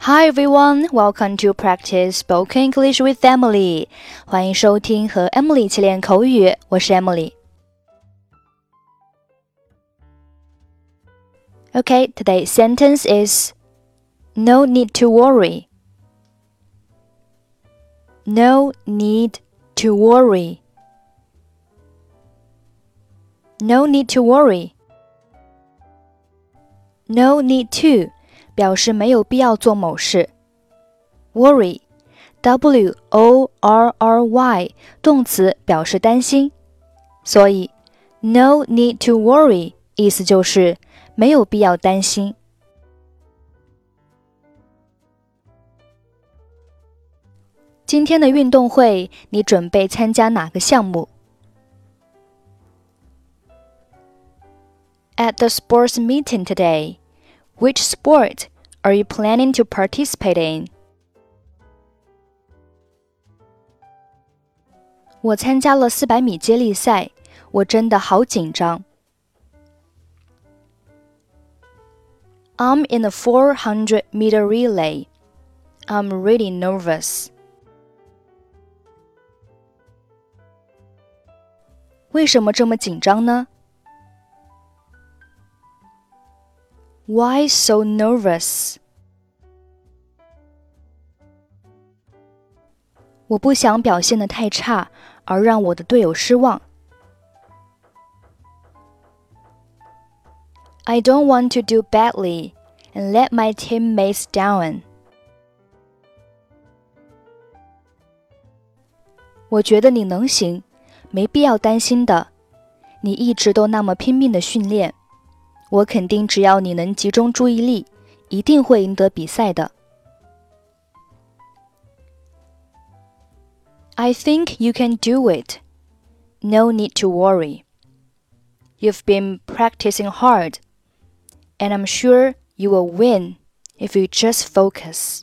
Hi everyone, welcome to practice spoken English with Emily. 欢迎收听和 Emily 一起练口语，我是 Emily。Okay, today's sentence is No need to worry. No need to worry. No need to worry. No need to 表示没有必要做某事。Worry，W O R R Y，动词表示担心，所以 No need to worry 意思就是没有必要担心。今天的运动会，你准备参加哪个项目？At the sports meeting today. Which sport are you planning to participate in? 我参加了四百米接力赛，我真的好紧张。I'm in the 400 meter relay. I'm really nervous. 为什么这么紧张呢 ？Why so nervous? 我不想表现的太差，而让我的队友失望。I don't want to do badly and let my teammates down. 我觉得你能行，没必要担心的。你一直都那么拼命的训练。 我肯定，只要你能集中注意力，一定会赢得比赛的。I think you can do it. No need to worry. You've been practicing hard, and I'm sure you will win if you just focus.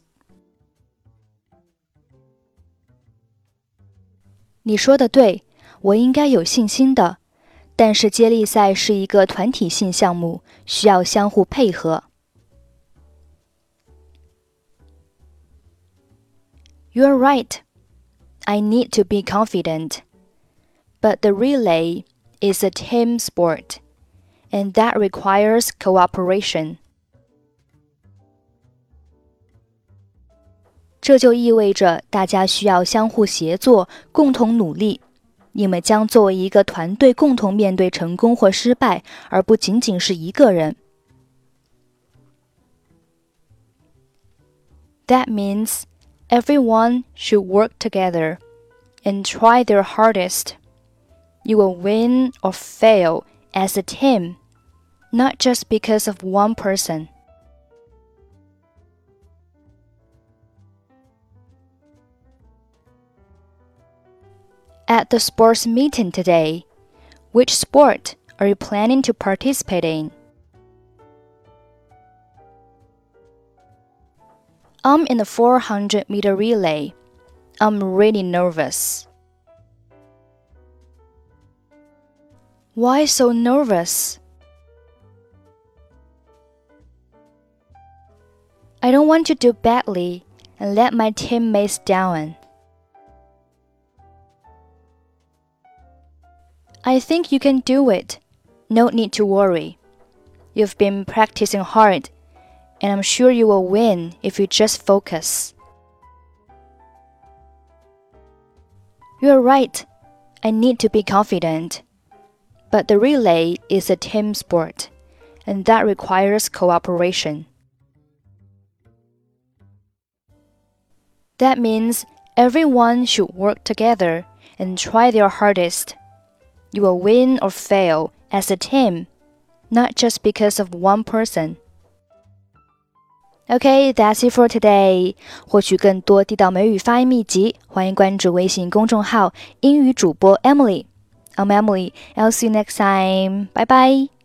你说的对，我应该有信心的。 但是接力赛是一个团体性项目，需要相互配合。You're right. I need to be confident. But the relay is a team sport, and that requires cooperation. 这就意味着大家需要相互协作，共同努力。 你们将作为一个团队共同面对成功或失败，而不仅仅是一个人。That means everyone should work together and try their hardest. You will win or fail as a team, not just because of one person. At the sports meeting today. Which sport are you planning to participate in? I'm in the 400 meter relay. I'm really nervous. Why so nervous? I don't want to do badly and let my teammates down. I think you can do it. No need to worry. You've been practicing hard, and I'm sure you will win if you just focus. You're right. I need to be confident. But the relay is a team sport, and that requires cooperation. That means everyone should work together and try their hardest. You will win or fail as a team, not just because of one person. Okay, that's it for today. 获取更多地道美语发音秘籍，欢迎关注微信公众号“英语主播 Emily”。I'm Emily. I'll see you next time. Bye bye.